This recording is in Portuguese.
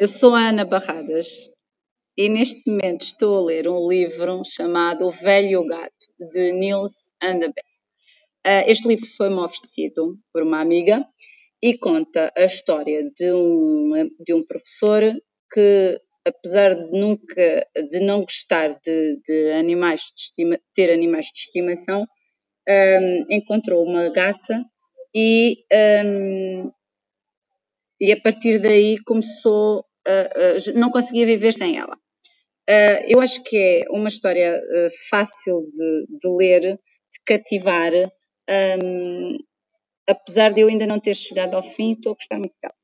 Eu sou a Ana Barradas e neste momento estou a ler um livro chamado O Velho Gato, de Niels Anderbeck. Ah, este livro foi-me oferecido por uma amiga e conta a história de um, de um professor que, apesar de nunca de não gostar de, de animais de estima, ter animais de estimação, um, encontrou uma gata e, um, e a partir daí começou não conseguia viver sem ela. Uh, eu acho que é uma história fácil de, de, ler, de cativar, um, apesar de eu ainda não ter chegado ao fim, estou a gostar muito dela.